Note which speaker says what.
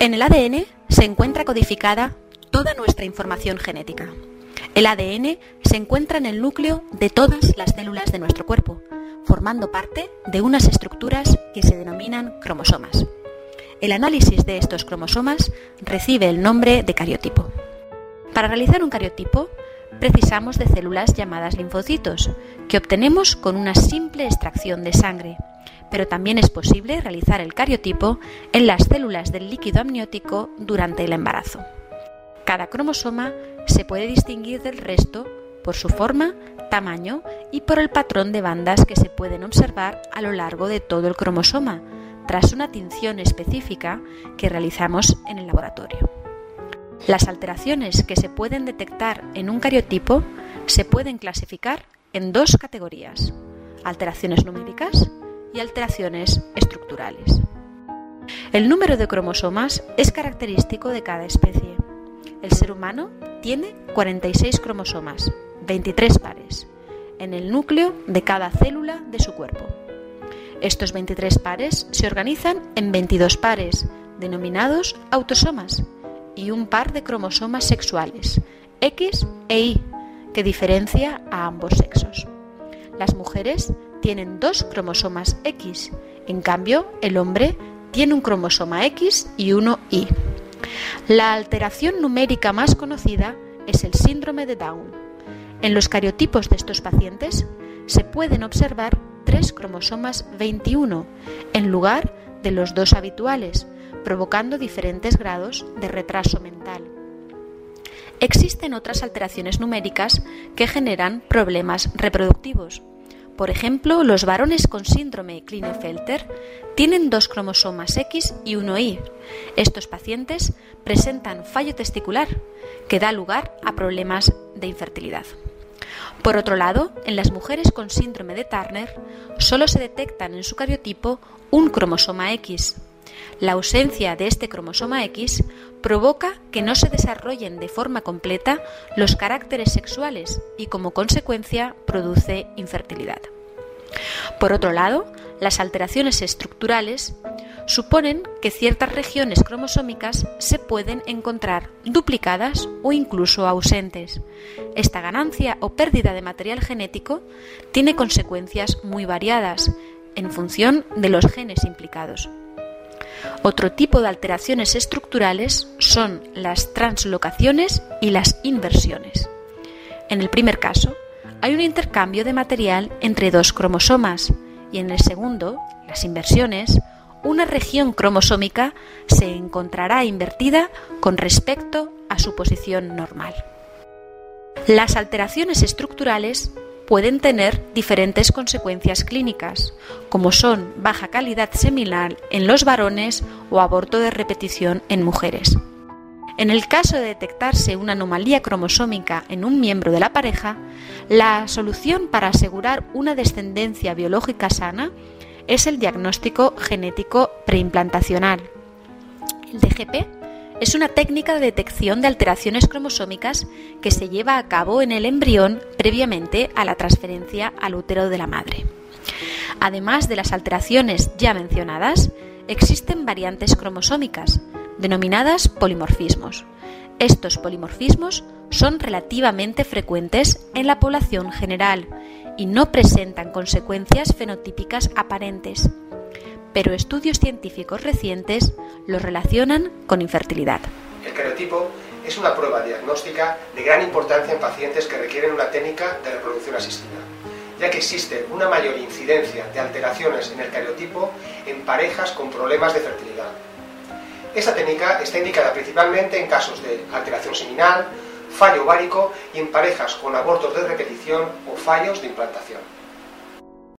Speaker 1: En el ADN se encuentra codificada toda nuestra información genética. El ADN se encuentra en el núcleo de todas las células de nuestro cuerpo, formando parte de unas estructuras que se denominan cromosomas. El análisis de estos cromosomas recibe el nombre de cariotipo. Para realizar un cariotipo precisamos de células llamadas linfocitos, que obtenemos con una simple extracción de sangre, pero también es posible realizar el cariotipo en las células del líquido amniótico durante el embarazo. Cada cromosoma se puede distinguir del resto por su forma, tamaño y por el patrón de bandas que se pueden observar a lo largo de todo el cromosoma, tras una tinción específica que realizamos en el laboratorio. Las alteraciones que se pueden detectar en un cariotipo se pueden clasificar en dos categorías, alteraciones numéricas y alteraciones estructurales. El número de cromosomas es característico de cada especie. El ser humano tiene 46 cromosomas, 23 pares, en el núcleo de cada célula de su cuerpo. Estos 23 pares se organizan en 22 pares, denominados autosomas, y un par de cromosomas sexuales, X e Y, que diferencia a ambos sexos. Las mujeres tienen dos cromosomas X, en cambio el hombre tiene un cromosoma X y uno Y. La alteración numérica más conocida es el síndrome de Down. En los cariotipos de estos pacientes se pueden observar tres cromosomas 21 en lugar de los dos habituales, provocando diferentes grados de retraso mental. Existen otras alteraciones numéricas que generan problemas reproductivos. Por ejemplo, los varones con síndrome Klinefelter tienen dos cromosomas X y uno Y. Estos pacientes presentan fallo testicular, que da lugar a problemas de infertilidad. Por otro lado, en las mujeres con síndrome de Turner solo se detectan en su cariotipo un cromosoma X, la ausencia de este cromosoma X provoca que no se desarrollen de forma completa los caracteres sexuales y como consecuencia produce infertilidad. Por otro lado, las alteraciones estructurales suponen que ciertas regiones cromosómicas se pueden encontrar duplicadas o incluso ausentes. Esta ganancia o pérdida de material genético tiene consecuencias muy variadas en función de los genes implicados. Otro tipo de alteraciones estructurales son las translocaciones y las inversiones. En el primer caso, hay un intercambio de material entre dos cromosomas y en el segundo, las inversiones, una región cromosómica se encontrará invertida con respecto a su posición normal. Las alteraciones estructurales pueden tener diferentes consecuencias clínicas, como son baja calidad seminal en los varones o aborto de repetición en mujeres. En el caso de detectarse una anomalía cromosómica en un miembro de la pareja, la solución para asegurar una descendencia biológica sana es el diagnóstico genético preimplantacional. El DGP es una técnica de detección de alteraciones cromosómicas que se lleva a cabo en el embrión previamente a la transferencia al útero de la madre. Además de las alteraciones ya mencionadas, existen variantes cromosómicas, denominadas polimorfismos. Estos polimorfismos son relativamente frecuentes en la población general y no presentan consecuencias fenotípicas aparentes, pero estudios científicos recientes los relacionan con infertilidad.
Speaker 2: El cariotipo es una prueba diagnóstica de gran importancia en pacientes que requieren una técnica de reproducción asistida, ya que existe una mayor incidencia de alteraciones en el cariotipo en parejas con problemas de fertilidad. Esta técnica está indicada principalmente en casos de alteración seminal, fallo ovárico y en parejas con abortos de repetición o fallos de implantación.